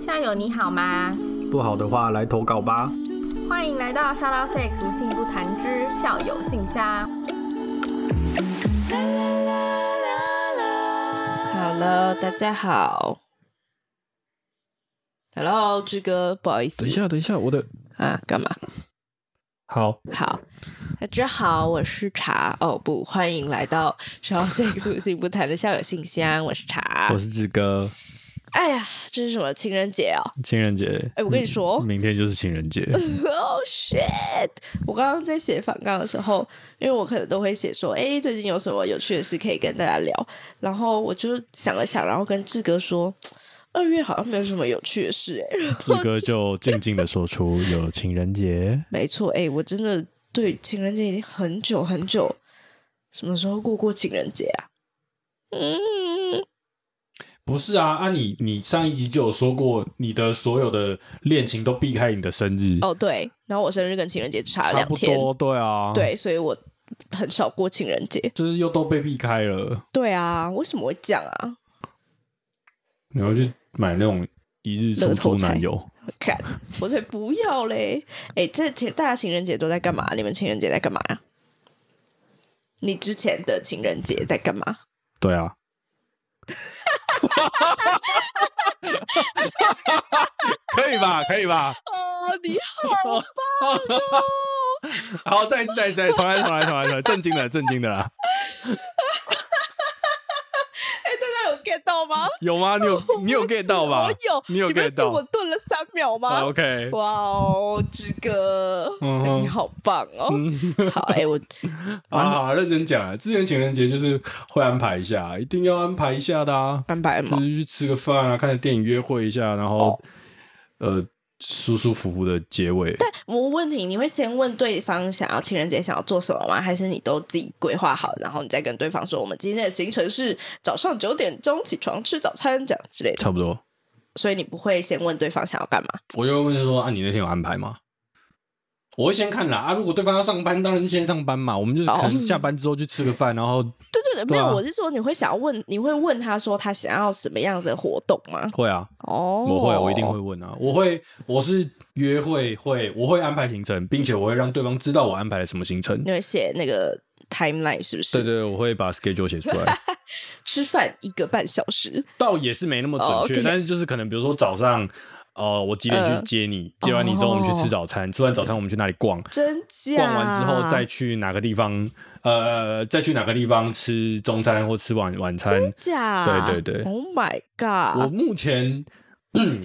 校友你好吗？不好的话来投稿吧。欢迎来到 Shout Out Sex 无性不谈之校友信箱。Hello，大家好。Hello，志哥，不好意思。等一下，等一下，我的啊，干嘛？好好，大家好，我是茶。哦不，欢迎来到 Out Sex 无性不谈的校友信箱。我是茶，我是志哥。哎呀，这是什么情人节哦？情人节。哎，我跟你说，嗯，明天就是情人节。Oh shit！我刚刚在写反纲的时候，因为我可能都会写说，哎，最近有什么有趣的事可以跟大家聊。然后我就想了想，然后跟志哥说。二月好像没有什么有趣的事哎，志哥就静静的说出有情人节，没错哎，我真的对情人节已经很久很久，什么时候过过情人节啊？嗯，不是啊，啊你你上一集就有说过，你的所有的恋情都避开你的生日哦，对，然后我生日跟情人节差了两天，差不多，对啊，对，所以我很少过情人节，就是又都被避开了，对啊，为什么会这样啊？你要去。买那种一日出租男友，看我才不要嘞！哎、欸，这情大家情人节都在干嘛？你们情人节在干嘛呀？你之前的情人节在干嘛？对啊，可以吧？可以吧？哦，你好棒哦！好，再再再重来重来重来重来，震惊的震惊的啦到吗？有吗？你有 你有 get 到吗？我有，你有 get 到？我顿了三秒吗？OK，哇哦，志哥，你好棒哦！好，哎，我 啊，认真讲啊，之前情人节就是会安排一下，一定要安排一下的啊，安排嘛，就是去吃个饭啊，看个电影，约会一下，然后呃。舒舒服服的结尾。但我问题，你会先问对方想要情人节想要做什么吗？还是你都自己规划好，然后你再跟对方说，我们今天的行程是早上九点钟起床吃早餐这样之类的？差不多。所以你不会先问对方想要干嘛？我就会问他说：“啊，你那天有安排吗？”我会先看啦啊，如果对方要上班，当然是先上班嘛。我们就是可能下班之后去吃个饭，然后对对对，没有，我是说你会想要问，你会问他说他想要什么样的活动吗？会啊，哦，我会，我一定会问啊。我会，我是约会会，我会安排行程，并且我会让对方知道我安排了什么行程。你会写那个 timeline 是不是？对对，我会把 schedule 写出来。吃饭一个半小时，倒也是没那么准确，但是就是可能比如说早上。哦、呃，我几点去接你？呃、接完你之后，我们去吃早餐。哦、吃完早餐，我们去哪里逛？真假？逛完之后再去哪个地方？呃，再去哪个地方吃中餐或吃晚晚餐？真假？对对对！Oh my god！我目前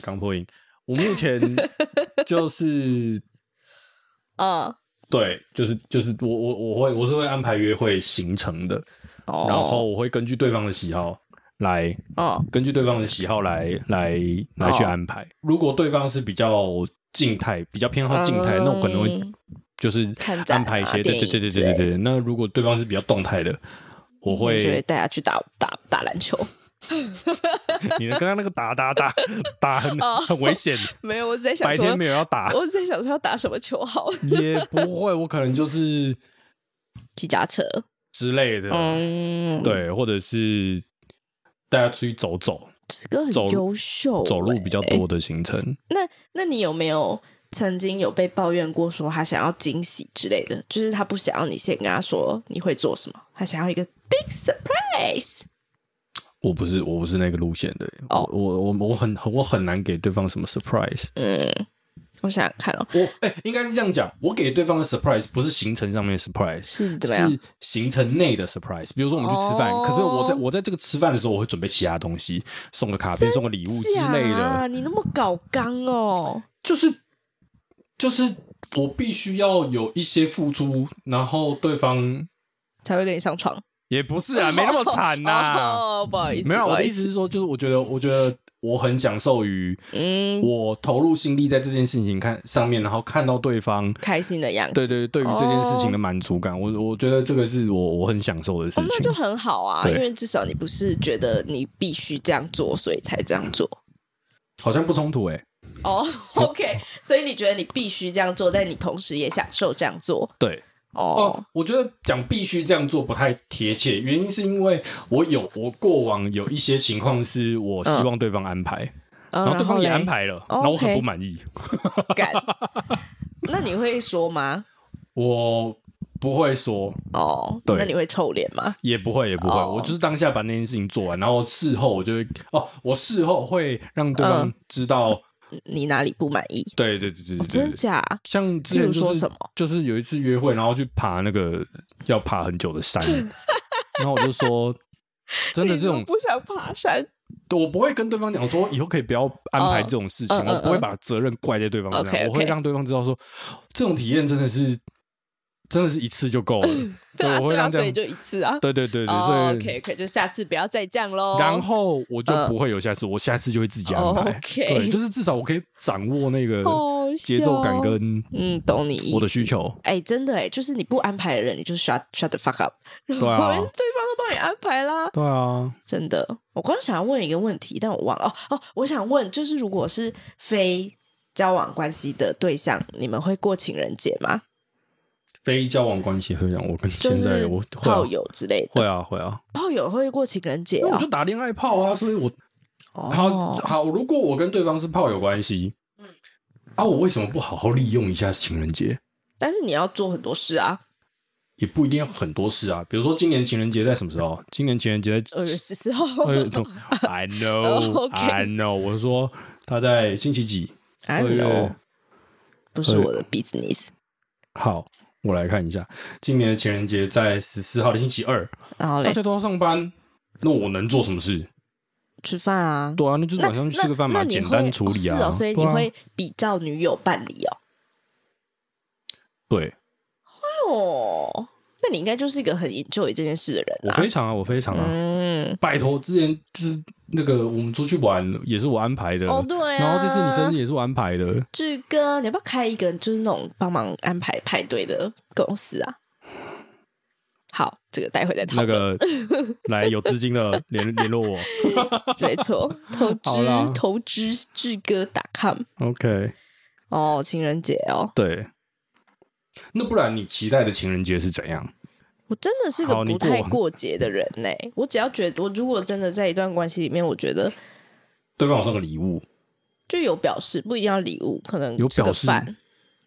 刚破音，我目前 就是，嗯，对，就是就是我我我会我是会安排约会行程的，哦、然后我会根据对方的喜好。来，哦，根据对方的喜好来来来去安排。如果对方是比较静态，比较偏好静态，那我可能会就是安排一些。对对对对对对对。那如果对方是比较动态的，我会带他去打打打篮球。你的刚刚那个打打打打很很危险。没有，我在想说白天没有要打，我在想说要打什么球好。也不会，我可能就是骑脚车之类的。嗯，对，或者是。大家出去走走，这个很优秀，走路比较多的行程。那那你有没有曾经有被抱怨过，说他想要惊喜之类的？就是他不想要你先跟他说你会做什么，他想要一个 big surprise。我不是，我不是那个路线的。哦，我我我我很我很难给对方什么 surprise。嗯。我想想看哦，我哎、欸，应该是这样讲，我给对方的 surprise 不是行程上面的 surprise，是怎么样？是行程内的 surprise。比如说我们去吃饭，哦、可是我在我在这个吃饭的时候，我会准备其他东西，送个卡片，送个礼物之类的。你那么搞刚哦，就是就是我必须要有一些付出，然后对方才会跟你上床。也不是啊，没那么惨呐、啊哦。不好意思，没有，我的意思是说，就是我觉得，我觉得。我很享受于，嗯，我投入心力在这件事情看上面，然后看到对方开心的样子，对对，对于这件事情的满足感，我我觉得这个是我我很享受的事情，那就很好啊，因为至少你不是觉得你必须这样做，所以才这样做，好像不冲突哎。哦，OK，所以你觉得你必须这样做，但你同时也享受这样做，对，哦，我觉得讲必须这样做不太贴切，原因是因为我有我过往有一些情况是我希望对方安排，然后对方也安排了，然后我很不满意。那你会说吗？我不会说哦。对，那你会臭脸吗？也不会，也不会。我就是当下把那件事情做完，然后事后我就会哦，我事后会让对方知道。你哪里不满意？对对对对对，真假？像之前说什么，就是有一次约会，然后去爬那个要爬很久的山，然后我就说，真的这种不想爬山，我不会跟对方讲说以后可以不要安排这种事情，我不会把责任怪在对方身上，我会让对方知道说，这种体验真的是。真的是一次就够了，对啊，对啊，所以就一次啊，对对对对，所以 OK OK，就下次不要再这样喽。然后我就不会有下次，我下次就会自己安排。对，就是至少我可以掌握那个节奏感跟嗯，懂你我的需求。哎，真的哎，就是你不安排的人，你就 shut shut the fuck up。对啊，对方都帮你安排啦。对啊，真的。我刚想要问一个问题，但我忘了哦哦，我想问，就是如果是非交往关系的对象，你们会过情人节吗？非交往关系会让我跟现在我炮友之类的会啊会啊，炮友会过情人节，我就打恋爱炮啊，所以我好好，如果我跟对方是炮友关系，嗯啊，我为什么不好好利用一下情人节？但是你要做很多事啊，也不一定要很多事啊，比如说今年情人节在什么时候？今年情人节在二月十四号。I know, I know，我是说他在星期几？I know，不是我的 business。好。我来看一下，今年的情人节在十四号的星期二，大家都要上班，那我能做什么事？吃饭啊，对啊，那就是晚上去吃个饭嘛，简单处理啊。是哦，所以你会比照女友办理哦。对。哦，那你应该就是一个很 enjoy 这件事的人。我非常啊，我非常啊。嗯，拜托，之前就是。那个我们出去玩也是我安排的哦，对啊，然后这次你生日也是我安排的。志哥，你要不要开一个就是那种帮忙安排派对的公司啊？好，这个待会再讨论。那 个来有资金的联 联络我，没错，投资投资志哥打 com。OK，哦，情人节哦，对。那不然你期待的情人节是怎样？我真的是个不太过节的人呢、欸。我只要觉得，我如果真的在一段关系里面，我觉得对方送个礼物，就有表示，不一定要礼物，可能有表示，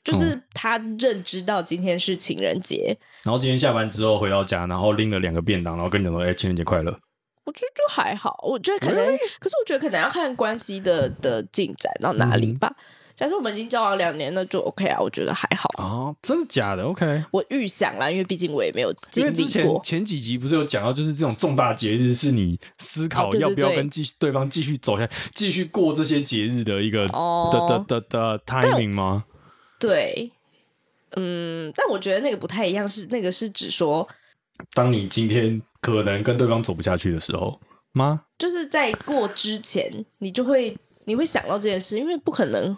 就是他认知到今天是情人节、嗯，然后今天下班之后回到家，然后拎了两个便当，然后跟你说：“哎、欸，情人节快乐。”我觉得就还好，我觉得可能，欸、可是我觉得可能要看关系的的进展到哪里吧。嗯假设我们已经交往两年那，就 OK 啊，我觉得还好哦，真的假的？OK，我预想啦，因为毕竟我也没有经历过。之前前几集不是有讲到，就是这种重大节日是你思考要不要跟继续对方继续走下，继续过这些节日的一个的的的的 timing 吗？对，嗯，但我觉得那个不太一样，是那个是指说，当你今天可能跟对方走不下去的时候吗？就是在过之前，你就会你会想到这件事，因为不可能。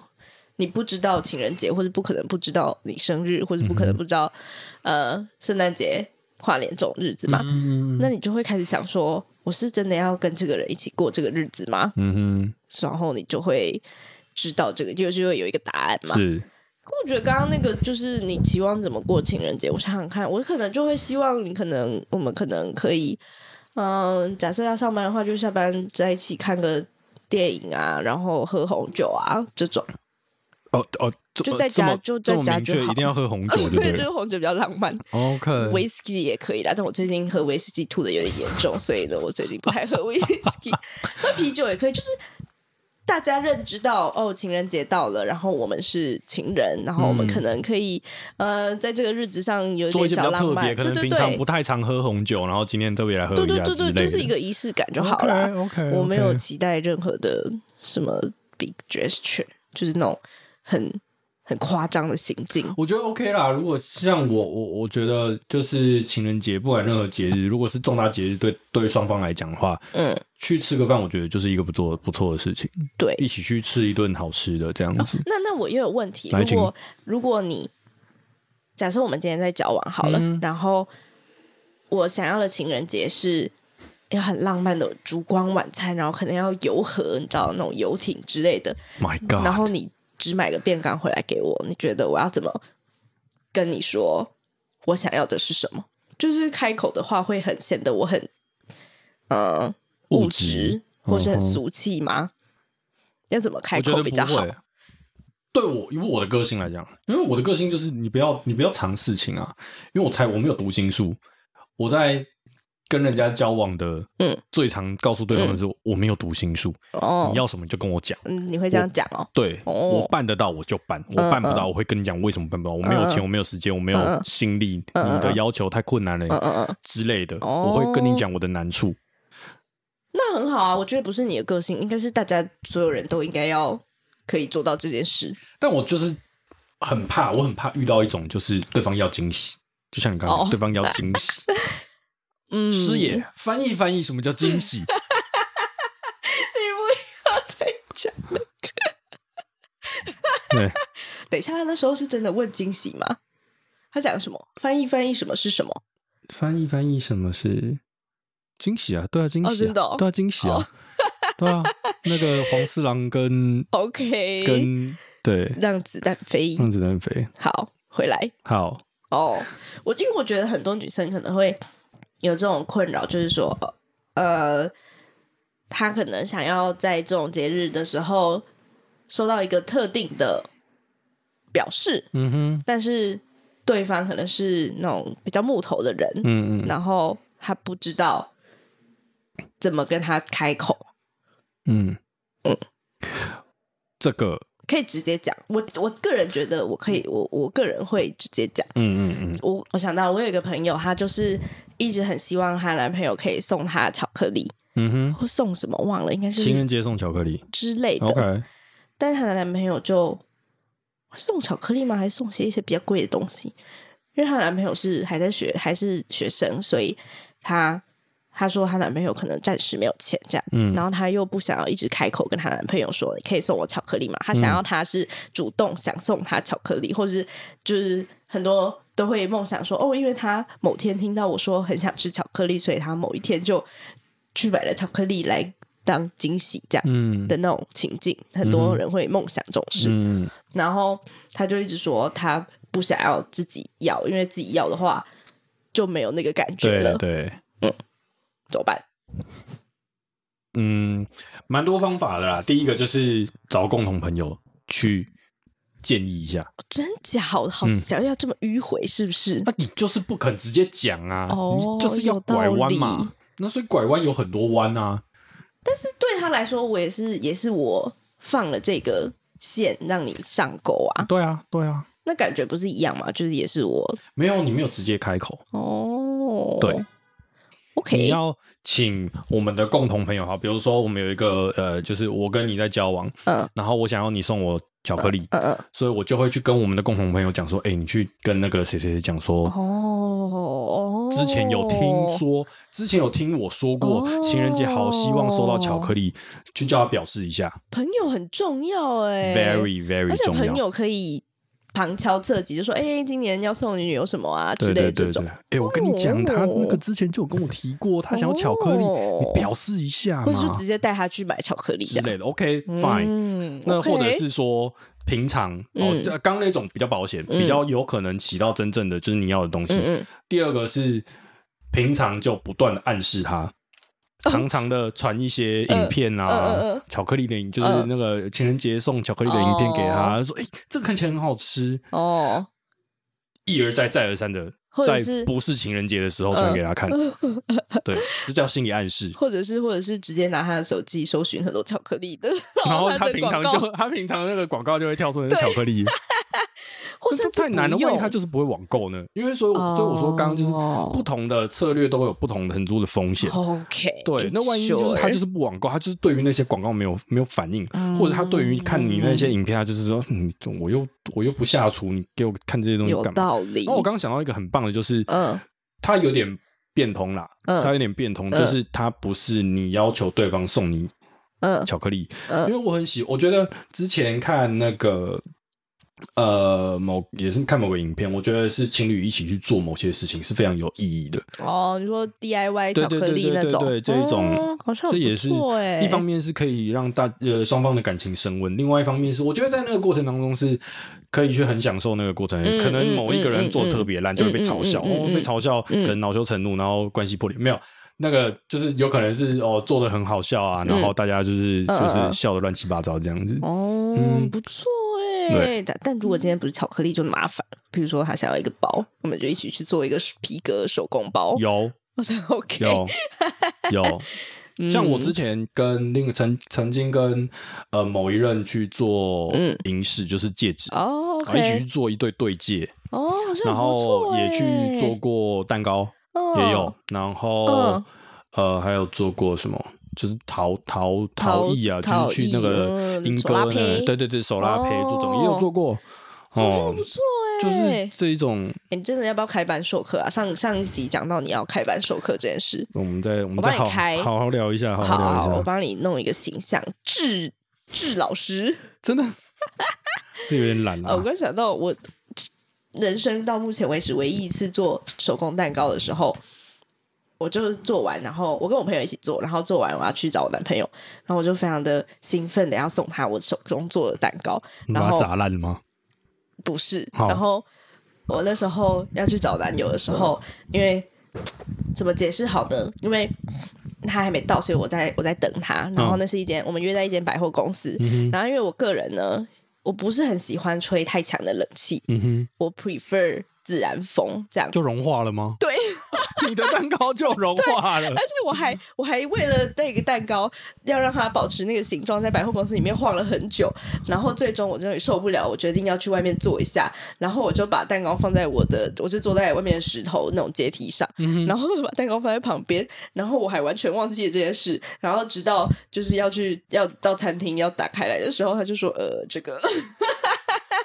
你不知道情人节，或者不可能不知道你生日，或者不可能不知道，嗯、呃，圣诞节、跨年这种日子嘛？嗯、那你就会开始想说，我是真的要跟这个人一起过这个日子吗？嗯哼，然后你就会知道这个，就是会有一个答案嘛。是。我觉得刚刚那个就是你期望怎么过情人节？我想想看，我可能就会希望你可能我们可能可以，嗯、呃，假设要上班的话，就下班在一起看个电影啊，然后喝红酒啊这种。哦哦，就在家就在家就一定要喝红酒，对不对？就是红酒比较浪漫。OK，威士忌也可以啦，但我最近喝威士忌吐的有点严重，所以呢，我最近不太喝威士忌。喝啤酒也可以，就是大家认知到哦，情人节到了，然后我们是情人，然后我们可能可以呃，在这个日子上有一点小浪漫，对对对，平常不太常喝红酒，然后今天特别来喝对对对对，就是一个仪式感就好了。OK，我没有期待任何的什么 big gesture，就是那种。很很夸张的行径，我觉得 OK 啦。如果像我我我觉得就是情人节，不管任何节日，如果是重大节日，对对双方来讲的话，嗯，去吃个饭，我觉得就是一个不错不错的事情。对，一起去吃一顿好吃的这样子。哦、那那我又有问题，如果如果你假设我们今天在交往好了，嗯、然后我想要的情人节是要很浪漫的烛光晚餐，然后可能要游河，你知道那种游艇之类的。My God！然后你。只买个便当回来给我，你觉得我要怎么跟你说？我想要的是什么。就是开口的话会很显得我很呃物质或是很俗气吗？嗯、要怎么开口比较好？对我，以我的个性来讲，因为我的个性就是你不要你不要藏事情啊，因为我猜我没有读心术，我在。跟人家交往的，嗯，最常告诉对方的是我没有读心术，哦，你要什么就跟我讲，嗯，你会这样讲哦？对，我办得到我就办，我办不到我会跟你讲为什么办不到，我没有钱，我没有时间，我没有心力，你的要求太困难了，之类的，我会跟你讲我的难处。那很好啊，我觉得不是你的个性，应该是大家所有人都应该要可以做到这件事。但我就是很怕，我很怕遇到一种就是对方要惊喜，就像你刚刚，对方要惊喜。嗯，师爷，翻译翻译，什么叫惊喜？你不要再讲那个。对，等一下，他那时候是真的问惊喜吗？他讲什么？翻译翻译，什么是什么？翻译翻译，什么是惊喜啊？对啊，惊喜，对啊，惊喜啊，对啊，那个黄四郎跟 OK 跟对，让子弹飞，让子弹飞。好，回来。好哦，我因为我觉得很多女生可能会。有这种困扰，就是说，呃，他可能想要在这种节日的时候收到一个特定的表示，嗯哼，但是对方可能是那种比较木头的人，嗯嗯，然后他不知道怎么跟他开口，嗯嗯，这个可以直接讲，我我个人觉得我可以，我我个人会直接讲，嗯嗯嗯，我我想到我有一个朋友，他就是。一直很希望她男朋友可以送她巧克力，嗯哼，或送什么忘了，应该是情人节送巧克力之类的。OK，但是她的男朋友就送巧克力吗？还是送些一些比较贵的东西？因为她男朋友是还在学，还是学生，所以她她说她男朋友可能暂时没有钱，这样，嗯，然后她又不想要一直开口跟她男朋友说，你可以送我巧克力吗？她想要他是主动想送她巧克力，或者是就是很多。都会梦想说哦，因为他某天听到我说很想吃巧克力，所以他某一天就去买了巧克力来当惊喜，这样的那种情境，嗯、很多人会梦想这种事。嗯、然后他就一直说他不想要自己要，因为自己要的话就没有那个感觉了。对，对嗯，怎么办？嗯，蛮多方法的啦。第一个就是找共同朋友去。建议一下，真假好好想要这么迂回，是不是？那你就是不肯直接讲啊，你就是要拐弯嘛。那所以拐弯有很多弯啊。但是对他来说，我也是也是我放了这个线让你上钩啊。对啊，对啊。那感觉不是一样吗？就是也是我没有，你没有直接开口哦。对，OK。你要请我们的共同朋友哈，比如说我们有一个呃，就是我跟你在交往，嗯，然后我想要你送我。巧克力，嗯嗯，所以我就会去跟我们的共同朋友讲说，哎，你去跟那个谁谁谁讲说，哦，之前有听说，之前有听我说过，情人节好希望收到巧克力，就叫他表示一下。朋友很重要，哎，very very 重要，朋友可以。旁敲侧击就说：“哎、欸，今年要送你女友什么啊？”之类的这种。哎、欸，我跟你讲，他那个之前就有跟我提过，他想要巧克力，哦、你表示一下嘛，或者就直接带他去买巧克力之类的。OK，fine、嗯。那或者是说，平常、嗯、哦，刚那种比较保险，嗯、比较有可能起到真正的就是你要的东西。第二个是平常就不断的暗示他。常常的传一些影片啊，呃呃呃、巧克力的影，就是那个情人节送巧克力的影片给他，呃、说：“哎、欸，这个看起来很好吃。哦。”一而再，再而三的在不是情人节的时候传给他看，呃、对，这叫心理暗示。或者是，或者是直接拿他的手机搜寻很多巧克力的，然后他平常就他平常那个广告就会跳出那个巧克力。或者太难了，万一他就是不会网购呢？因为所以，所以我说刚刚就是不同的策略都会有不同的很多的风险。OK，对，那万一就是他就是不网购，他就是对于那些广告没有没有反应，或者他对于看你那些影片，他就是说，嗯，我又我又不下厨，你给我看这些东西干嘛？有道理。然后我刚刚想到一个很棒的，就是嗯，他有点变通啦，他有点变通，就是他不是你要求对方送你嗯巧克力，嗯因为我很喜，我觉得之前看那个。呃，某也是看某个影片，我觉得是情侣一起去做某些事情是非常有意义的。哦，你说 DIY 巧克力那种，对，这一种，哦、好像这也是一方面是可以让大呃双方的感情升温，另外一方面是我觉得在那个过程当中是可以去很享受那个过程。嗯、可能某一个人做的特别烂，就会被嘲笑，哦，被嘲笑，可能恼羞成怒，然后关系破裂。没有那个就是有可能是哦做的很好笑啊，然后大家就是、嗯、就是笑的乱七八糟这样子。哦，嗯，不错。对，但但如果今天不是巧克力就麻烦了。比如说他想要一个包，我们就一起去做一个皮革手工包。有，我觉得 OK。有，有。像我之前跟另曾曾经跟呃某一任去做银饰，就是戒指哦，一起去做一对对戒哦，然后也去做过蛋糕，也有，然后呃还有做过什么？就是陶陶陶艺啊，就是去那个莺歌呢，对对对，手拉胚这种也有做过，哦，不错哎，就是这一种。你真的要不要开班授课啊？上上一集讲到你要开班授课这件事，我们再我们再好好好聊一下，好好聊一下，我帮你弄一个形象，智智老师，真的，这有点懒了。我刚想到，我人生到目前为止唯一一次做手工蛋糕的时候。我就是做完，然后我跟我朋友一起做，然后做完我要去找我男朋友，然后我就非常的兴奋的要送他我手中做的蛋糕，然后砸烂吗？不是，然后我那时候要去找男友的时候，因为怎么解释好的？因为他还没到，所以我在我在等他。然后那是一间我们约在一间百货公司，然后因为我个人呢，我不是很喜欢吹太强的冷气，嗯哼，我 prefer 自然风，这样就融化了吗？对。你的蛋糕就融化了，而且我还我还为了那个蛋糕要让它保持那个形状，在百货公司里面晃了很久，然后最终我真的受不了，我决定要去外面坐一下，然后我就把蛋糕放在我的，我就坐在外面的石头那种阶梯上，嗯、然后把蛋糕放在旁边，然后我还完全忘记了这件事，然后直到就是要去要到餐厅要打开来的时候，他就说呃这个。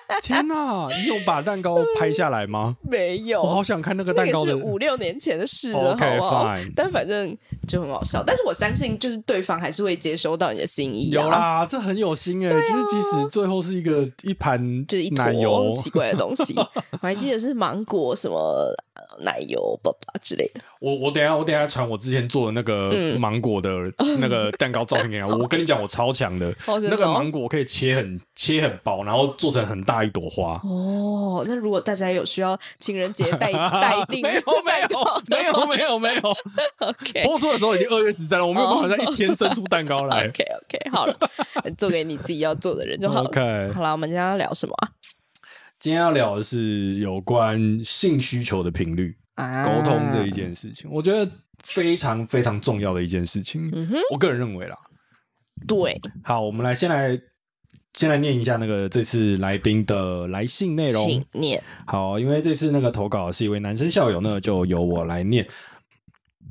天哪！你有把蛋糕拍下来吗？没有。我好想看那个蛋糕的。是五六年前的事了，okay, 好不好？Fine. 但反正就很好笑。但是我相信，就是对方还是会接收到你的心意，啊。有啦，这很有心哎，欸。其实，啊，即使最后是一个一盘，就是一坨奇怪的东西。我还记得是芒果什么。奶油爸爸之类的，我我等下我等下传我之前做的那个芒果的 那个蛋糕照片给你。我跟你讲，我超强的，那个芒果可以切很切很薄，然后做成很大一朵花。哦，那如果大家有需要情人节待待定，没有没有没有没有没有。OK，播出的时候已经二月十三了，我没有办法在一天生出蛋糕来。OK OK，好了，做给你自己要做的人就好了。OK，好了，我们今天要聊什么啊？今天要聊的是有关性需求的频率，沟通这一件事情，我觉得非常非常重要的一件事情。嗯哼，我个人认为啦。对，好，我们来先来先来念一下那个这次来宾的来信内容。请念。好，因为这次那个投稿是一位男生校友，那就由我来念。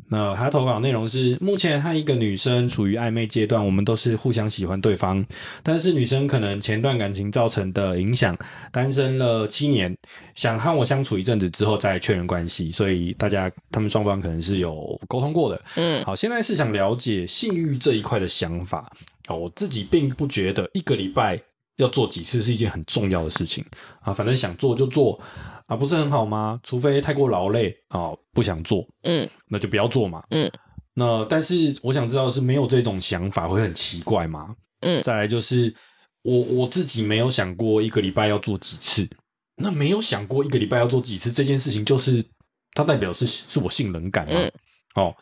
那他投稿内容是：目前和一个女生处于暧昧阶段，我们都是互相喜欢对方，但是女生可能前段感情造成的影响，单身了七年，想和我相处一阵子之后再确认关系，所以大家他们双方可能是有沟通过的。嗯，好，现在是想了解性欲这一块的想法。哦，我自己并不觉得一个礼拜要做几次是一件很重要的事情啊，反正想做就做。啊，不是很好吗？除非太过劳累啊、哦，不想做，嗯，那就不要做嘛，嗯。那但是我想知道是没有这种想法会很奇怪吗？嗯。再来就是我我自己没有想过一个礼拜要做几次，那没有想过一个礼拜要做几次这件事情，就是它代表是是我性冷感吗？嗯、哦。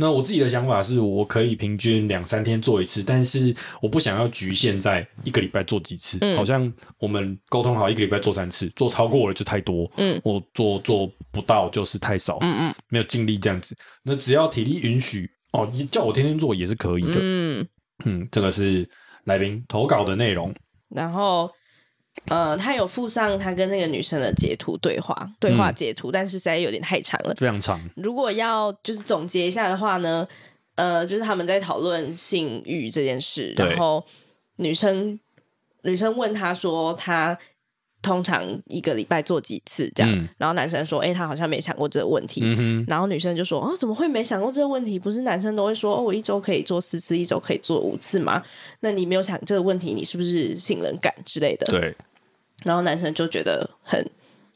那我自己的想法是，我可以平均两三天做一次，但是我不想要局限在一个礼拜做几次。嗯，好像我们沟通好一个礼拜做三次，做超过了就太多。嗯，我做做不到就是太少。嗯嗯，没有尽力这样子。那只要体力允许哦，叫我天天做也是可以的。嗯嗯，这个是来宾投稿的内容。然后。呃，他有附上他跟那个女生的截图对话，对话截图，嗯、但是实在有点太长了，非常长。如果要就是总结一下的话呢，呃，就是他们在讨论性欲这件事，然后女生女生问他说，他通常一个礼拜做几次这样，嗯、然后男生说，哎、欸，他好像没想过这个问题，嗯、然后女生就说，啊，怎么会没想过这个问题？不是男生都会说，哦，我一周可以做四次，一周可以做五次吗？那你没有想这个问题，你是不是性冷感之类的？对。然后男生就觉得很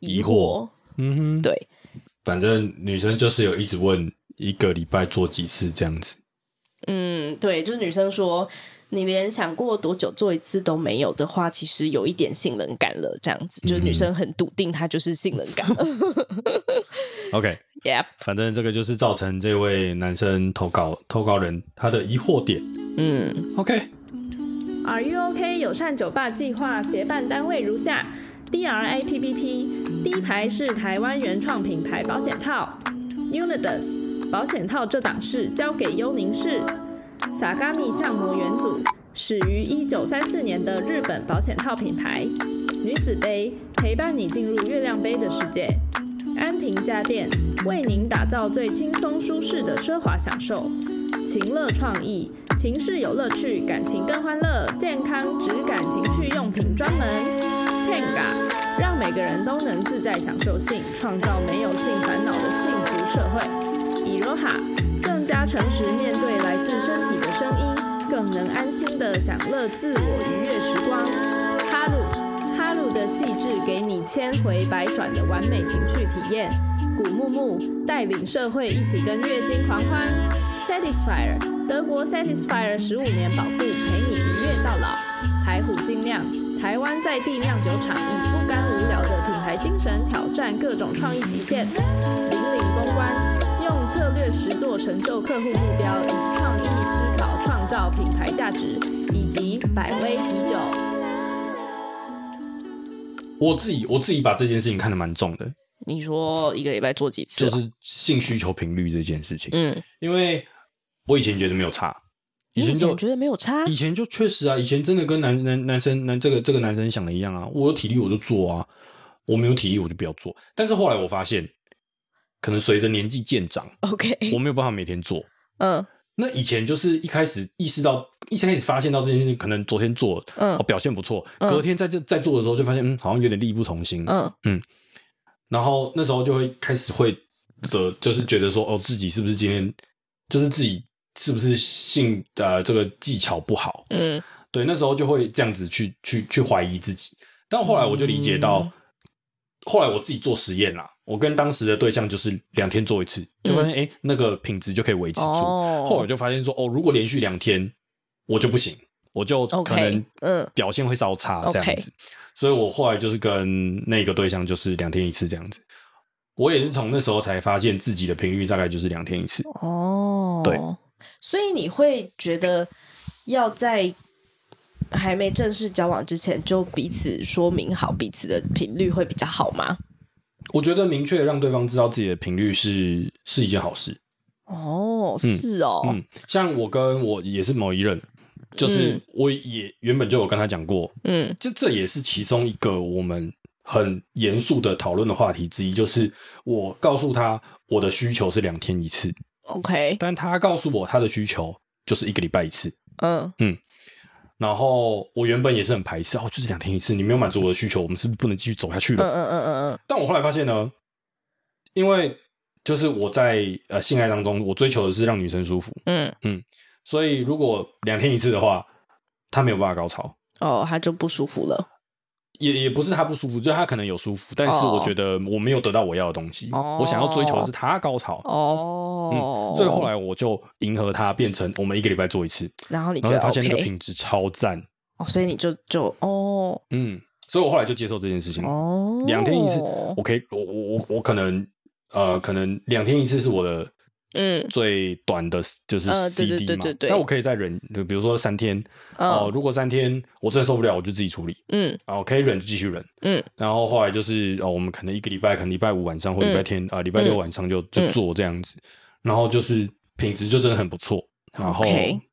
疑惑。疑惑嗯哼，对，反正女生就是有一直问一个礼拜做几次这样子。嗯，对，就是女生说。你连想过多久做一次都没有的话，其实有一点性冷感了。这样子，就是女生很笃定，她就是性冷感了。OK，Yep，反正这个就是造成这位男生投稿投稿人他的疑惑点。嗯，OK。Are you OK？友善酒吧计划协办单位如下：DRAPPP，第一排是台湾原创品牌保险套；Unidas 保险套这档事交给幽宁市。萨嘎米相模元祖始于一九三四年的日本保险套品牌，女子杯陪伴你进入月亮杯的世界。安亭家电为您打造最轻松舒适的奢华享受。情乐创意，情事有乐趣，感情更欢乐。健康质感情趣用品专门。Tenga 让每个人都能自在享受性，创造没有性烦恼的幸福社会。Iroha。更加诚实面对来自身体的声音，更能安心的享乐自我愉悦时光。哈鲁哈鲁的细致给你千回百转的完美情趣体验。古木木带领社会一起跟月经狂欢。Satisfier 德国 Satisfier 十五年保护，陪你愉悦到老。台虎精酿台湾在地酿酒厂，以不甘无聊的品牌精神挑战各种创意极限。引领公关。用策略实做成就客户目标，以创意思考创造品牌价值，以及百威啤酒。我自己我自己把这件事情看得蛮重的。你说一个礼拜做几次？就是性需求频率这件事情。嗯，因为我以前觉得没有差，以前就以前觉得没有差，以前就确实啊，以前真的跟男男男生男这个这个男生想的一样啊，我有体力我就做啊，我没有体力我就不要做。但是后来我发现。可能随着年纪渐长，OK，我没有办法每天做。嗯，那以前就是一开始意识到，一开始发现到这件事情，可能昨天做，嗯，表现不错，隔天在这在做的时候就发现，嗯，好像有点力不从心，嗯嗯，然后那时候就会开始会责，就是觉得说，哦，自己是不是今天就是自己是不是性呃这个技巧不好，嗯，对，那时候就会这样子去去去怀疑自己。但后来我就理解到，后来我自己做实验啦。我跟当时的对象就是两天做一次，就发现哎、嗯欸，那个品质就可以维持住。哦、后来就发现说，哦，如果连续两天我就不行，我就可能嗯表现会稍差这样子。嗯、所以我后来就是跟那个对象就是两天一次这样子。我也是从那时候才发现自己的频率大概就是两天一次。哦，对，所以你会觉得要在还没正式交往之前就彼此说明好彼此的频率会比较好吗？我觉得明确让对方知道自己的频率是是一件好事。哦，是哦，嗯，像我跟我也是某一任，就是我也原本就有跟他讲过，嗯，这这也是其中一个我们很严肃的讨论的话题之一，就是我告诉他我的需求是两天一次，OK，但他告诉我他的需求就是一个礼拜一次，嗯嗯。然后我原本也是很排斥，哦，就是两天一次，你没有满足我的需求，我们是不是不能继续走下去了？嗯嗯嗯嗯嗯。但我后来发现呢，因为就是我在呃性爱当中，我追求的是让女生舒服，嗯嗯，所以如果两天一次的话，她没有办法高潮，哦，她就不舒服了。也也不是他不舒服，就是他可能有舒服，但是我觉得我没有得到我要的东西。哦、我想要追求的是他高潮。哦，嗯，所以后来我就迎合他，变成我们一个礼拜做一次。然后你就发现那个品质超赞。哦，所以你就就哦，嗯，所以我后来就接受这件事情。哦，两天一次，我可以，我我我我可能呃，可能两天一次是我的。嗯，最短的就是 CD 嘛，呃、对对对对对，但我可以再忍，就比如说三天哦、呃。如果三天我真的受不了，我就自己处理。嗯，然后可以忍就继续忍。嗯，然后后来就是哦，我们可能一个礼拜，可能礼拜五晚上或礼拜天啊，礼、拜六晚上就就做这样子。嗯、然后就是品质就真的很不错。然后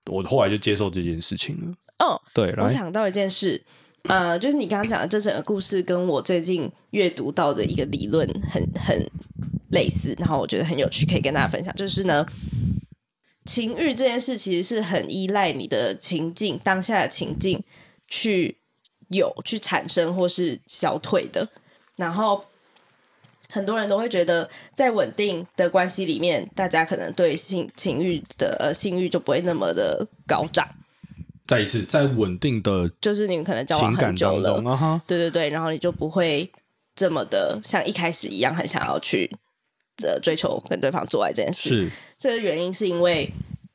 我后来就接受这件事情了。哦，对，我想到一件事，呃，就是你刚刚讲的这整个故事，跟我最近阅读到的一个理论很很。类似，然后我觉得很有趣，可以跟大家分享。就是呢，情欲这件事其实是很依赖你的情境，当下的情境去有去产生或是消退的。然后很多人都会觉得，在稳定的关系里面，大家可能对性情欲的呃性欲就不会那么的高涨。再一次，在稳定的，就是你们可能交往很久了，啊、对对对，然后你就不会这么的像一开始一样很想要去呃追求跟对方做爱这件事。是这个原因是因为，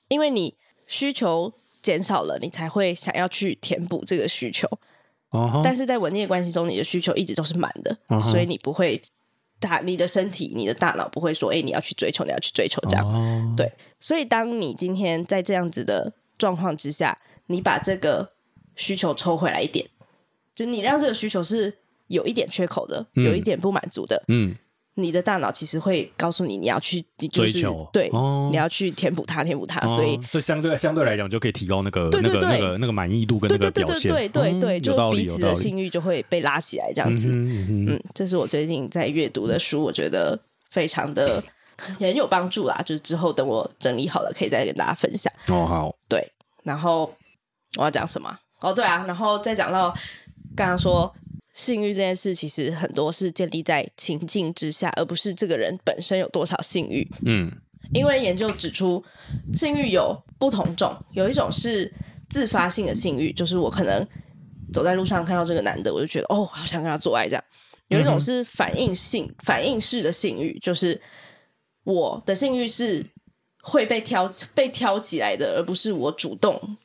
因为你需求减少了，你才会想要去填补这个需求。Uh huh. 但是在稳定的关系中，你的需求一直都是满的，uh huh. 所以你不会大，你的身体、你的大脑不会说，哎，你要去追求，你要去追求这样。Uh huh. 对，所以当你今天在这样子的状况之下。你把这个需求抽回来一点，就你让这个需求是有一点缺口的，嗯、有一点不满足的。嗯，你的大脑其实会告诉你，你要去，你就是追求对，哦、你要去填补它，填补它。所以，所以相对相对来讲，就可以提高那个对对对那个那个那个满意度跟那个表现。对对对对，就彼此的信誉就会被拉起来，这样子。嗯，嗯，嗯，嗯，这是我最近在阅读的书，我觉得非常的 也很有帮助啦。就是之后等我整理好了，可以再跟大家分享。哦，好。对，然后。我要讲什么？哦，对啊，然后再讲到刚刚说性欲这件事，其实很多是建立在情境之下，而不是这个人本身有多少性欲。嗯，因为研究指出，性欲有不同种，有一种是自发性的性欲，就是我可能走在路上看到这个男的，我就觉得哦，好想跟他做爱这样；有一种是反应性、反应式的性欲，就是我的性欲是会被挑被挑起来的，而不是我主动。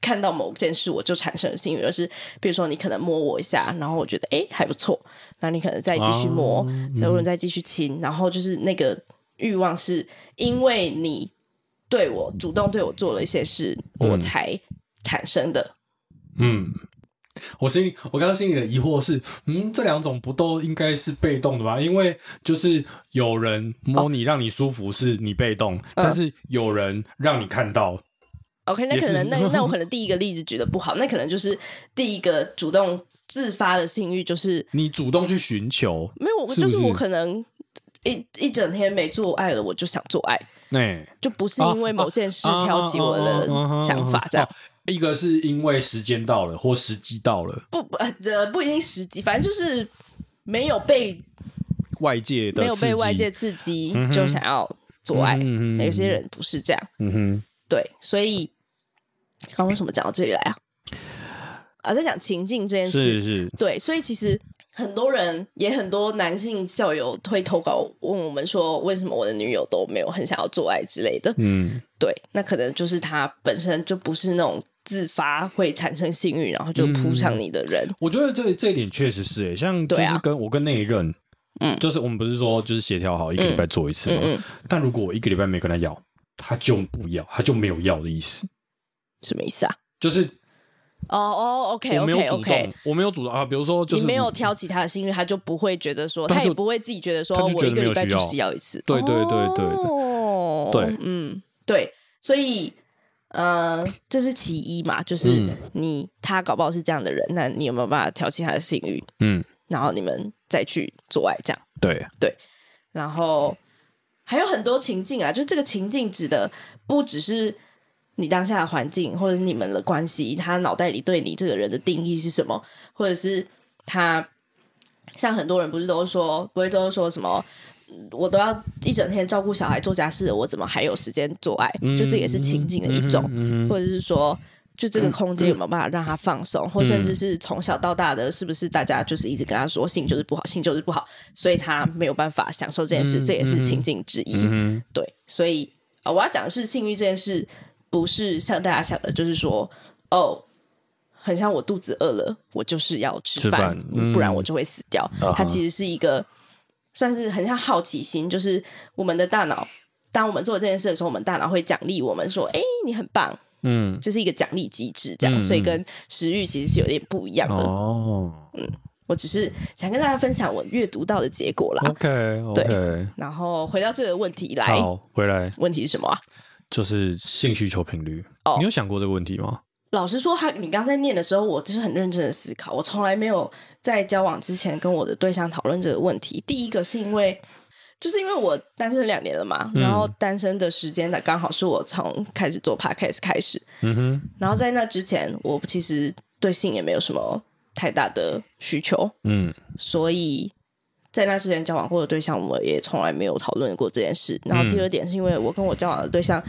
看到某件事我就产生了性欲，而是比如说你可能摸我一下，然后我觉得哎还不错，那你可能再继续摸，然后、啊嗯、再继续亲，然后就是那个欲望是因为你对我主动对我做了一些事，嗯、我才产生的。嗯，我心里我刚刚心里的疑惑是，嗯，这两种不都应该是被动的吧？因为就是有人摸你让你舒服是你被动，哦、但是有人让你看到。OK，那可能那那我可能第一个例子举的不好，那可能就是第一个主动自发的性欲，就是你主动去寻求，没有，就是我可能一一整天没做爱了，我就想做爱，哎，就不是因为某件事挑起我的想法，这样，一个是因为时间到了或时机到了，不呃不一定时机，反正就是没有被外界的没有被外界刺激就想要做爱，有些人不是这样，嗯哼，对，所以。刚为什么讲到这里来啊？啊，在讲情境这件事，是是，对，所以其实很多人也很多男性校友会投稿问我们说，为什么我的女友都没有很想要做爱之类的？嗯，对，那可能就是他本身就不是那种自发会产生性欲，然后就扑上你的人。嗯、我觉得这这一点确实是，像就是跟我跟那一任，嗯，就是我们不是说就是协调好一个礼拜做一次吗？嗯嗯嗯、但如果我一个礼拜没跟他要，他就不要，他就没有要的意思。什么意思啊？就是哦哦，OK，OK，OK，我没有主动啊。比如说，就是你没有挑起他的性欲，他就不会觉得说，他也不会自己觉得说，我一个礼拜就是要一次。对对对对对，嗯，对，所以呃，这是其一嘛，就是你他搞不好是这样的人，那你有没有办法挑起他的性欲？嗯，然后你们再去做爱，这样对对，然后还有很多情境啊，就这个情境指的不只是。你当下的环境，或者你们的关系，他脑袋里对你这个人的定义是什么？或者是他像很多人不是都说，不会都说什么，我都要一整天照顾小孩做家事，我怎么还有时间做爱？就这也是情境的一种，或者是说，就这个空间有没有办法让他放松？或甚至是从小到大的，是不是大家就是一直跟他说性就是不好，性就是不好，所以他没有办法享受这件事，这也是情境之一。对，所以啊，我要讲的是性欲这件事。不是像大家想的，就是说，哦，很像我肚子饿了，我就是要吃饭，吃嗯、不然我就会死掉。Uh. 它其实是一个算是很像好奇心，就是我们的大脑，当我们做这件事的时候，我们大脑会奖励我们说：“哎，你很棒。”嗯，这是一个奖励机制，这样，嗯、所以跟食欲其实是有点不一样的。哦，嗯，我只是想跟大家分享我阅读到的结果啦。OK，okay. 对。然后回到这个问题来，好，回来，问题是什么啊？就是性需求频率哦，你有想过这个问题吗？老实说，他你刚才念的时候，我就是很认真的思考。我从来没有在交往之前跟我的对象讨论这个问题。第一个是因为，就是因为我单身两年了嘛，嗯、然后单身的时间呢，刚好是我从开始做 podcast 开始。嗯哼，然后在那之前，我其实对性也没有什么太大的需求。嗯，所以。在那之前交往过的对象，我也从来没有讨论过这件事。然后第二点是因为我跟我交往的对象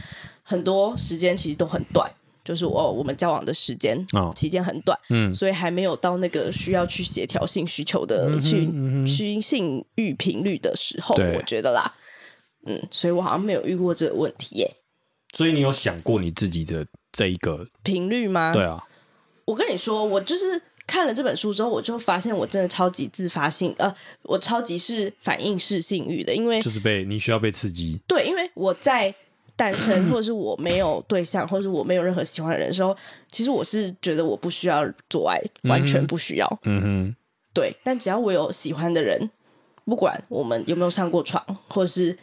很多时间其实都很短，就是我我们交往的时间期间很短，嗯，所以还没有到那个需要去协调性需求的去去性欲频率的时候，我觉得啦，嗯，所以我好像没有遇过这个问题耶。所以你有想过你自己的这一个频率吗？对啊，我跟你说，我就是看了这本书之后，我就发现我真的超级自发性，呃，我超级是反应式性欲的，因为就是被你需要被刺激，对，因为我在。单身，或者是我没有对象，或者是我没有任何喜欢的人的时候，其实我是觉得我不需要做爱，完全不需要。嗯哼，对。但只要我有喜欢的人，不管我们有没有上过床，或者是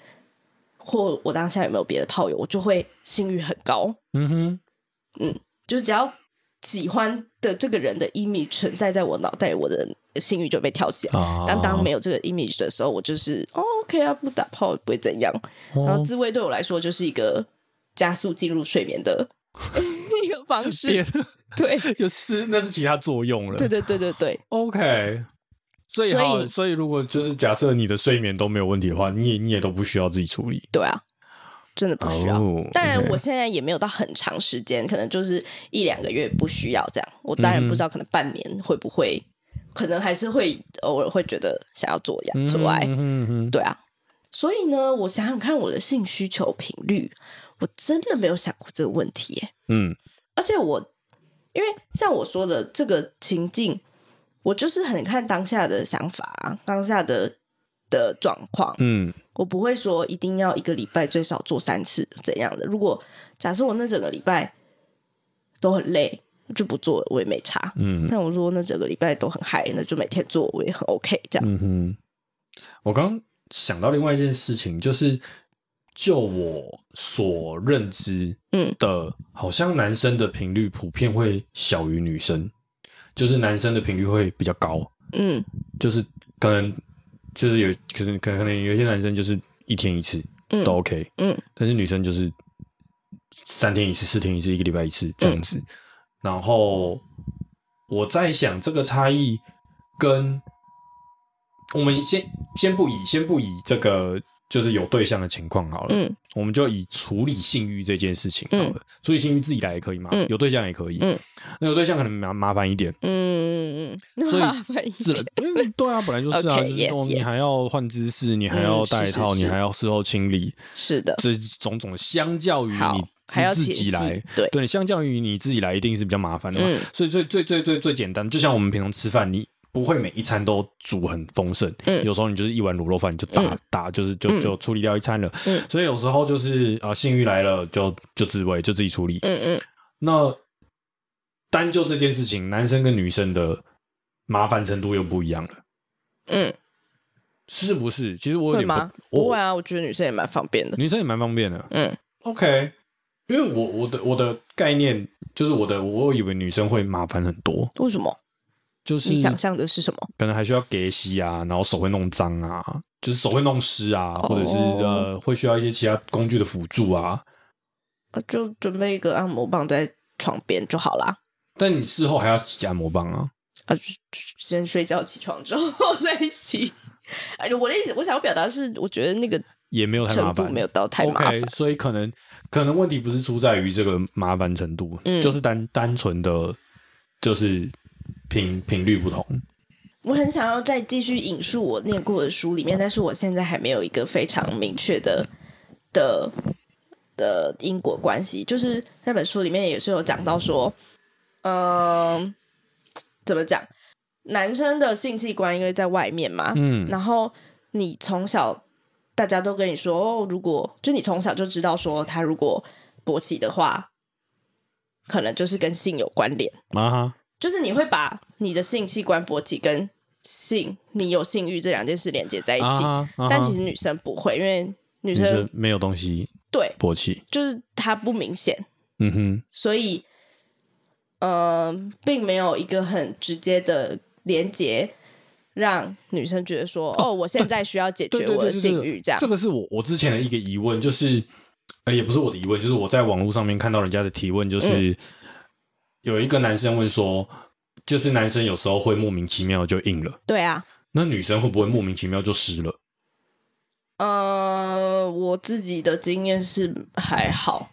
或我当下有没有别的炮友，我就会性欲很高。嗯哼，嗯，就是只要喜欢的这个人的 image 存在在我脑袋，我的性欲就被跳起来。哦、但当没有这个 image 的时候，我就是、哦、OK 啊，不打炮不会怎样。哦、然后自慰对我来说就是一个加速进入睡眠的 一个方式。对，就是那是其他作用了。对对对对对。OK，所以好，所以如果就是假设你的睡眠都没有问题的话，你也你也都不需要自己处理。对啊。真的不需要，当然我现在也没有到很长时间，可能就是一两个月不需要这样。我当然不知道，可能半年会不会，可能还是会偶尔会觉得想要做呀，做爱，对啊。所以呢，我想想看我的性需求频率，我真的没有想过这个问题耶。嗯，而且我因为像我说的这个情境，我就是很看当下的想法，当下的的状况，嗯。我不会说一定要一个礼拜最少做三次怎样的。如果假设我那整个礼拜都很累，就不做了，我也没差。嗯，但我说那整个礼拜都很嗨，那就每天做，我也很 OK。这样。嗯哼。我刚刚想到另外一件事情，就是就我所认知，嗯的，好像男生的频率普遍会小于女生，就是男生的频率会比较高。嗯，就是可能。就是有，可是可能可能有些男生就是一天一次都 OK，嗯，嗯，但是女生就是三天一次、四天一次、一个礼拜一次这样子。嗯、然后我在想，这个差异跟我们先先不以先不以这个。就是有对象的情况好了，嗯，我们就以处理性欲这件事情好了，嗯、处理性欲自己来也可以嘛，嗯、有对象也可以，嗯，那有对象可能麻麻烦一点，嗯嗯嗯，所以麻烦一点，嗯，对啊，本来就是啊，okay, 就是 yes, 你还要换姿势，你还要戴套，你还要事后清理，是的，这种种相较于你自己来，对对，相较于你自己来，一定是比较麻烦的嘛，嗯、所以最最最最最简单，就像我们平常吃饭，你。不会每一餐都煮很丰盛，嗯，有时候你就是一碗卤肉饭就打、嗯、打，就是就就处理掉一餐了，嗯，所以有时候就是啊、呃，性欲来了就就自慰，就自己处理，嗯嗯。那单就这件事情，男生跟女生的麻烦程度又不一样了，嗯，是不是？其实我有点？不会啊，我觉得女生也蛮方便的，女生也蛮方便的，嗯，OK。因为我我的我的概念就是我的，我以为女生会麻烦很多，为什么？就是你想象的是什么？可能还需要给洗啊，然后手会弄脏啊，就是手会弄湿啊，或者是呃，会需要一些其他工具的辅助啊。就准备一个按摩棒在床边就好啦。但你事后还要洗按摩棒啊？啊，先睡觉，起床之后再洗。哎，我的意思，我想要表达是，我觉得那个也没有太麻烦，没有到太麻烦，所以可能可能问题不是出在于这个麻烦程度，嗯，就是单单纯的，就是。频频率不同，我很想要再继续引述我念过的书里面，但是我现在还没有一个非常明确的的的因果关系。就是那本书里面也是有讲到说，嗯、呃，怎么讲？男生的性器官因为在外面嘛，嗯，然后你从小大家都跟你说，哦，如果就你从小就知道说，他如果勃起的话，可能就是跟性有关联啊哈。就是你会把你的性器官勃起跟性，你有性欲这两件事连接在一起，啊啊、但其实女生不会，因为女生，没有东西对勃起，就是它不明显，嗯哼，所以呃，并没有一个很直接的连接，让女生觉得说，哦，哦，我现在需要解决我的性欲，这样。这个是我我之前的一个疑问，就是呃，也不是我的疑问，就是我在网络上面看到人家的提问，就是。嗯有一个男生问说，就是男生有时候会莫名其妙就硬了，对啊，那女生会不会莫名其妙就湿了？呃，我自己的经验是还好，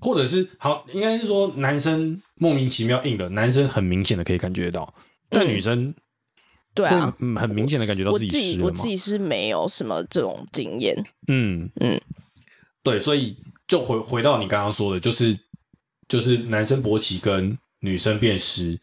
或者是好，应该是说男生莫名其妙硬了，男生很明显的可以感觉到，但女生。对啊，很明显的感觉到自己湿了我自己，我自己是没有什么这种经验。嗯。嗯，对，所以就回回到你刚刚说的，就是就是男生勃起跟女生变湿，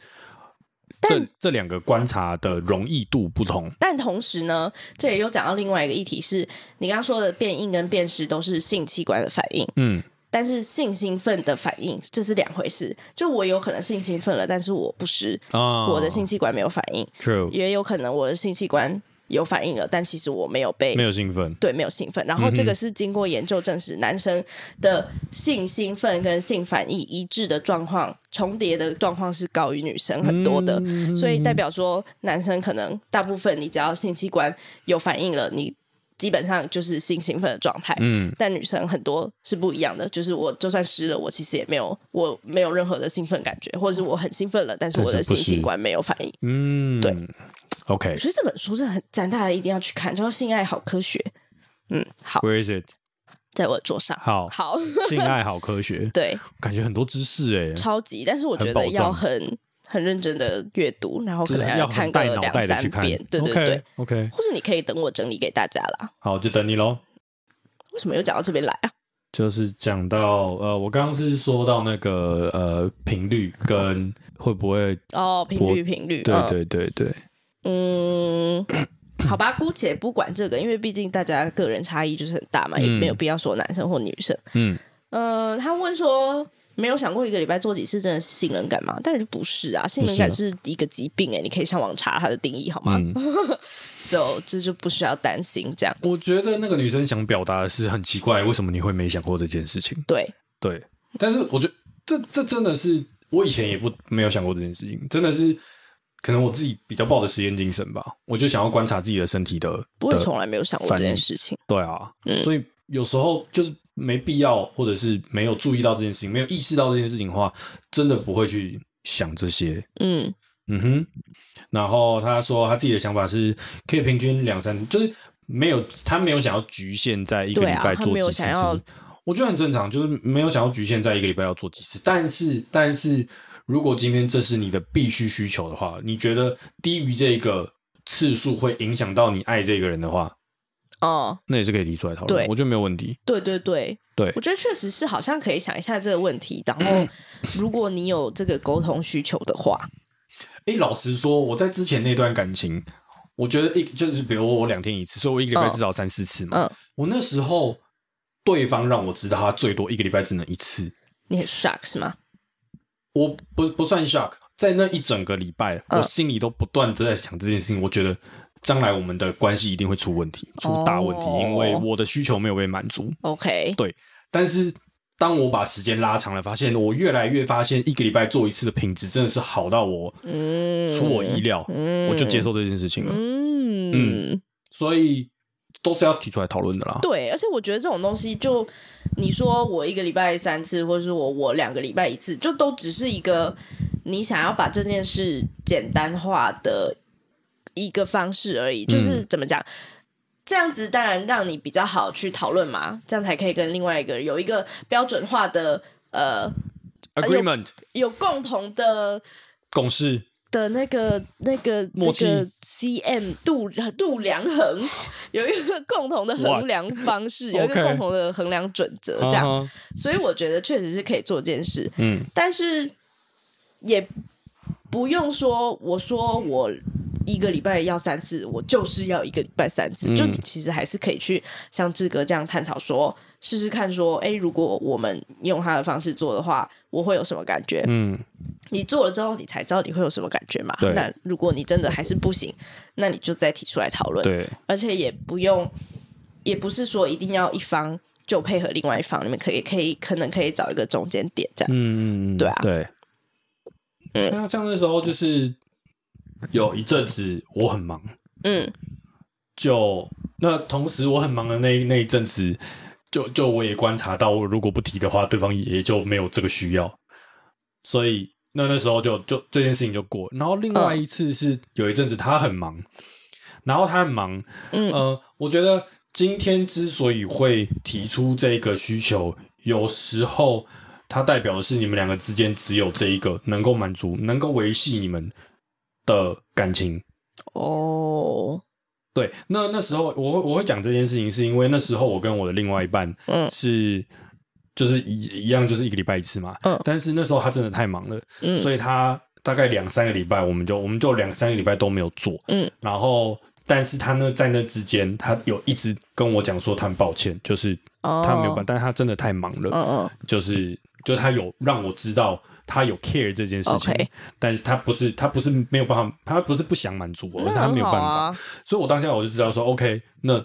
这这两个观察的容易度不同。但同时呢，这也有讲到另外一个议题是，是你刚刚说的变硬跟变湿都是性器官的反应。嗯。但是性兴奋的反应这是两回事，就我有可能性兴奋了，但是我不湿，oh, 我的性器官没有反应。True，也有可能我的性器官有反应了，但其实我没有被没有兴奋，对，没有兴奋。然后这个是经过研究证实，男生的性兴奋跟性反应一致的状况，重叠的状况是高于女生很多的，嗯、所以代表说男生可能大部分你只要性器官有反应了，你。基本上就是性兴奋的状态，嗯，但女生很多是不一样的，就是我就算湿了，我其实也没有，我没有任何的兴奋感觉，或者是我很兴奋了，但是我的性器官没有反应，嗯，对，OK，我觉得这本书是很赞，大家一定要去看，叫做《性爱好科学》，嗯，好，Where is it？在我的桌上，好，好，性爱好科学，对，感觉很多知识哎，超级，但是我觉得要很。很认真的阅读，然后可能要看个两三遍，对对对，OK，或是你可以等我整理给大家啦。好，就等你喽。为什么又讲到这边来啊？就是讲到呃，我刚刚是说到那个呃频率跟会不会哦频率频率，对对对对，嗯，好吧，姑且不管这个，因为毕竟大家个人差异就是很大嘛，也没有必要说男生或女生。嗯，呃，他问说。没有想过一个礼拜做几次真的是性冷感吗？但是不是啊，性冷感是一个疾病哎、欸，你可以上网查它的定义好吗、嗯？So 这就不需要担心这样。我觉得那个女生想表达的是很奇怪，为什么你会没想过这件事情？对对，但是我觉得这这真的是我以前也不没有想过这件事情，真的是可能我自己比较抱着实验精神吧，我就想要观察自己的身体的，不会从来没有想过这件事情。对啊，嗯、所以有时候就是。没必要，或者是没有注意到这件事情，没有意识到这件事情的话，真的不会去想这些。嗯嗯哼。然后他说他自己的想法是可以平均两三，就是没有他没有想要局限在一个礼拜做几次。我觉得很正常，就是没有想要局限在一个礼拜要做几次。但是但是如果今天这是你的必须需求的话，你觉得低于这个次数会影响到你爱这个人的话？哦，那也是可以提出来讨论，对我觉得没有问题。对对对对，我觉得确实是好像可以想一下这个问题。然后，如果你有这个沟通需求的话，哎，老实说，我在之前那段感情，我觉得一就是比如我两天一次，所以我一个礼拜至少三四次嘛。嗯，我那时候对方让我知道他最多一个礼拜只能一次，你很 shock 是吗？我不不算 shock，在那一整个礼拜，我心里都不断的在想这件事情，我觉得。将来我们的关系一定会出问题，出大问题，oh. 因为我的需求没有被满足。OK，对。但是当我把时间拉长了，发现我越来越发现一个礼拜做一次的品质真的是好到我嗯出我意料，mm. 我就接受这件事情了。Mm. 嗯，所以都是要提出来讨论的啦。对，而且我觉得这种东西，就你说我一个礼拜三次，或者是我我两个礼拜一次，就都只是一个你想要把这件事简单化的。一个方式而已，就是怎么讲，嗯、这样子当然让你比较好去讨论嘛，这样才可以跟另外一个有一个标准化的呃 agreement，有，有共同的共识的那个那个默契，这个 cm 度度量衡，有一个共同的衡量方式?有一个 共同的衡量准则.这样，uh huh. 所以我觉得确实是可以做这件事，嗯，但是也不用说，我说我。一个礼拜要三次，我就是要一个礼拜三次。嗯、就其实还是可以去像志哥这样探讨说，试试看说，哎，如果我们用他的方式做的话，我会有什么感觉？嗯，你做了之后，你才知道你会有什么感觉嘛。对。那如果你真的还是不行，那你就再提出来讨论。对。而且也不用，也不是说一定要一方就配合另外一方，你们可以可以可能可以找一个中间点这样。嗯嗯对啊。对。嗯，那像那时候就是。有一阵子我很忙，嗯，就那同时我很忙的那那一阵子，就就我也观察到，我如果不提的话，对方也就没有这个需要，所以那那时候就就这件事情就过。然后另外一次是有一阵子他很忙，然后他很忙，嗯呃，我觉得今天之所以会提出这个需求，有时候。它代表的是你们两个之间只有这一个能够满足、能够维系你们的感情。哦，对，那那时候我会我会讲这件事情，是因为那时候我跟我的另外一半，嗯，是就是一一样，就是一个礼拜一次嘛，嗯，但是那时候他真的太忙了，嗯，所以他大概两三个礼拜，我们就我们就两三个礼拜都没有做，嗯，然后。但是他呢，在那之间，他有一直跟我讲说他很抱歉，就是他没有办，oh. 但是他真的太忙了，oh, oh. 就是就他有让我知道他有 care 这件事情，Okay. 但是他不是他不是没有办法，他不是不想满足我，而是他没有办法，啊、所以我当下我就知道说，OK，那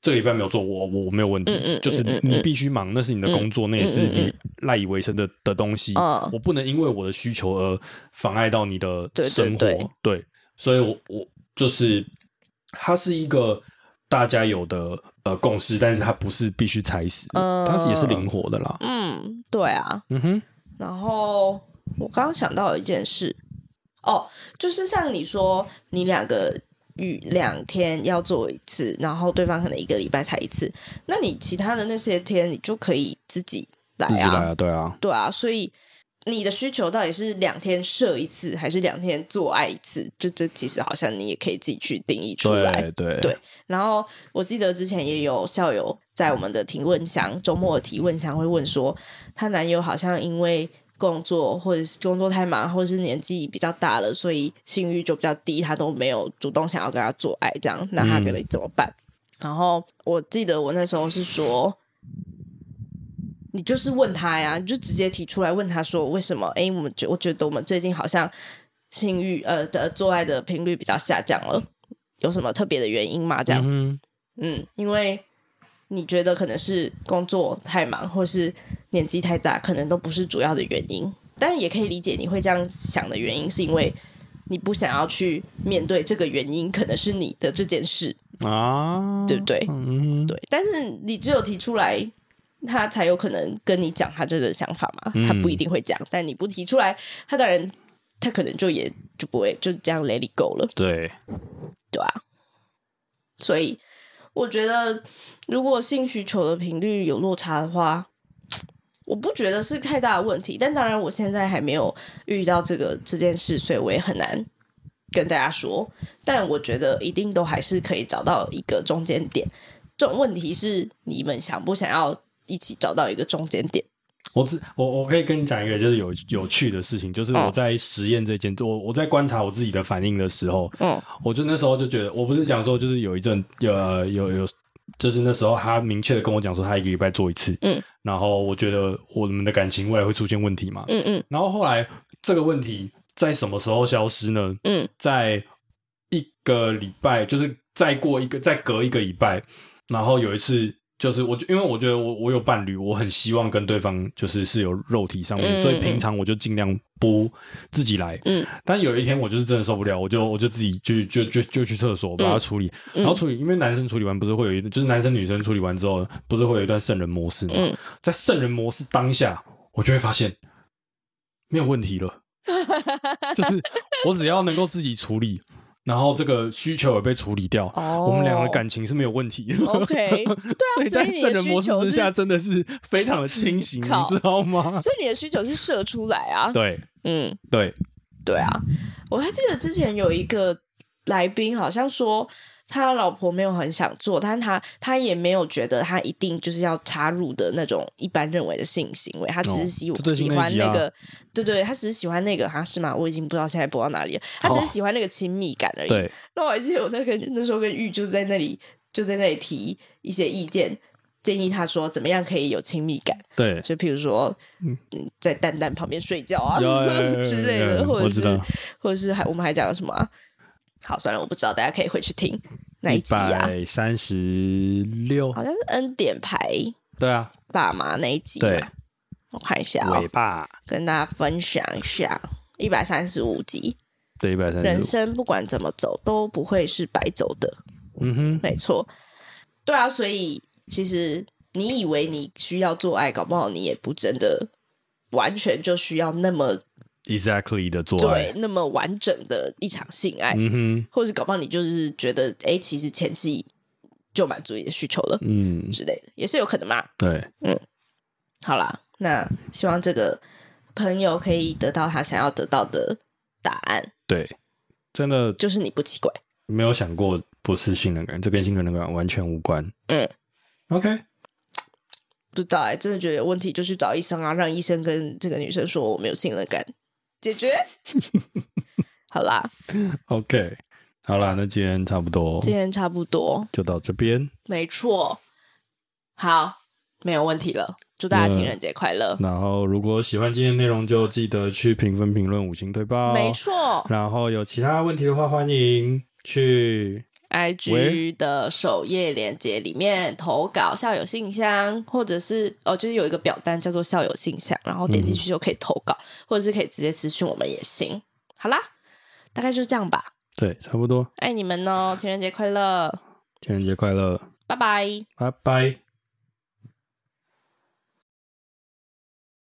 这个礼拜没有做，我我没有问题，嗯嗯、就是你必须忙，那是你的工作，嗯、那也是你赖以为生的的东西，嗯、我不能因为我的需求而妨碍到你的生活，对，所以我我就是。它是一个大家有的呃共识，但是它不是必须踩死，呃、它是也是灵活的啦。嗯，对啊，嗯哼。然后我刚刚想到了一件事，哦，就是像你说，你两个与两天要做一次，然后对方可能一个礼拜才一次，那你其他的那些天，你就可以自己来啊，自己来啊，对啊，对啊，所以。你的需求到底是两天射一次，还是两天做爱一次？就这其实好像你也可以自己去定义出来。对对，对。然后我记得之前也有校友在我们的提问箱，周末的提问箱会问说，她男友好像因为工作或者是工作太忙，或者是年纪比较大了，所以性欲就比较低，他都没有主动想要跟他做爱，这样，那他可以怎么办？嗯、然后我记得我那时候是说。你就是问他呀，你就直接提出来问他说为什么？哎，我们觉我觉得我们最近好像性欲呃的做爱的频率比较下降了，有什么特别的原因吗？这样，嗯，嗯，因为你觉得可能是工作太忙，或是年纪太大，可能都不是主要的原因。但也可以理解你会这样想的原因，是因为你不想要去面对这个原因，可能是你的这件事啊，对不对？嗯，对。但是你只有提出来。他才有可能跟你讲他这个想法嘛，他不一定会讲，嗯、但你不提出来，他当然他可能就也就不会就这样 let it go 了。对，对啊。所以我觉得，如果性需求的频率有落差的话，我不觉得是太大的问题。但当然，我现在还没有遇到这个这件事，所以我也很难跟大家说。但我觉得一定都还是可以找到一个中间点。这种问题是你们想不想要？一起找到一个中间点。我自我我可以跟你讲一个就是有有趣的事情，就是我在实验这件，我我在观察我自己的反应的时候，嗯，我就那时候就觉得，我不是讲说就是有一阵有有有，就是那时候他明确的跟我讲说他一个礼拜做一次，嗯，然后我觉得我们的感情未来会出现问题嘛，嗯嗯，然后后来这个问题在什么时候消失呢？嗯，在一个礼拜，就是再过一个再隔一个礼拜，然后有一次。就是我，因为我觉得我我有伴侣，我很希望跟对方就是是有肉体上面，嗯、所以平常我就尽量不自己来。嗯，但有一天我就是真的受不了，我就我就自己就就就就去厕所把它处理，嗯、然后处理，因为男生处理完不是会有一，就是男生女生处理完之后不是会有一段圣人模式吗？嗯、在圣人模式当下，我就会发现没有问题了，就是我只要能够自己处理。然后这个需求也被处理掉，oh, 我们两个的感情是没有问题的。OK，对啊，所以在圣人模式之下，真的是非常的清醒，你知道吗？所以你的需求是射出来啊。对，嗯，对，对啊。我还记得之前有一个来宾好像说。他老婆没有很想做，但他他也没有觉得他一定就是要插入的那种一般认为的性行为，他只是喜、哦、喜欢那个，对对，他只是喜欢那个，好像是吗？我已经不知道现在播到哪里了。他只是喜欢那个亲密感而已。对，那我还记得我那个那时候跟玉就在那里就在那里提一些意见，建议他说怎么样可以有亲密感。对，就譬如说，嗯，在蛋蛋旁边睡觉啊 之类的，或者是或者是还我们还讲了什么、啊？好，算了，我不知道，大家可以回去听哪一集啊？三十六，好像是恩典牌，对啊，爸妈那一集，对，我看一下，尾巴。跟大家分享一下，一百三十五集，对，一百三十五，人生不管怎么走都不会是白走的，嗯哼，没错，对啊，所以其实你以为你需要做爱，搞不好你也不真的完全就需要那么。Exactly 的做爱，对，那么完整的一场性爱，嗯哼，或者是搞不好你就是觉得，哎，其实前戏就满足你的需求了，嗯。之类的，也是有可能嘛。对，嗯，好啦，那希望这个朋友可以得到他想要得到的答案。对，真的就是你不奇怪，没有想过不是性能感，这跟性能感完全无关。嗯，OK，不知道哎、欸，真的觉得有问题就去找医生啊，让医生跟这个女生说我没有性能感，解决。好啦，OK，好啦，那今天差不多，今天差不多就到这边，没错。好，没有问题了。祝大家情人节快乐！然后，如果喜欢今天内容，就记得去评分、评论、五星推爆。没错。然后有其他问题的话，欢迎去 IG 的首页链接里面投稿校友信箱，或者是哦，就是有一个表单叫做校友信箱，然后点进去就可以投稿，嗯、或者是可以直接私讯我们也行。好啦，大概就这样吧。对，差不多。爱你们哦，情人节快乐！情人节快乐！拜拜！拜拜！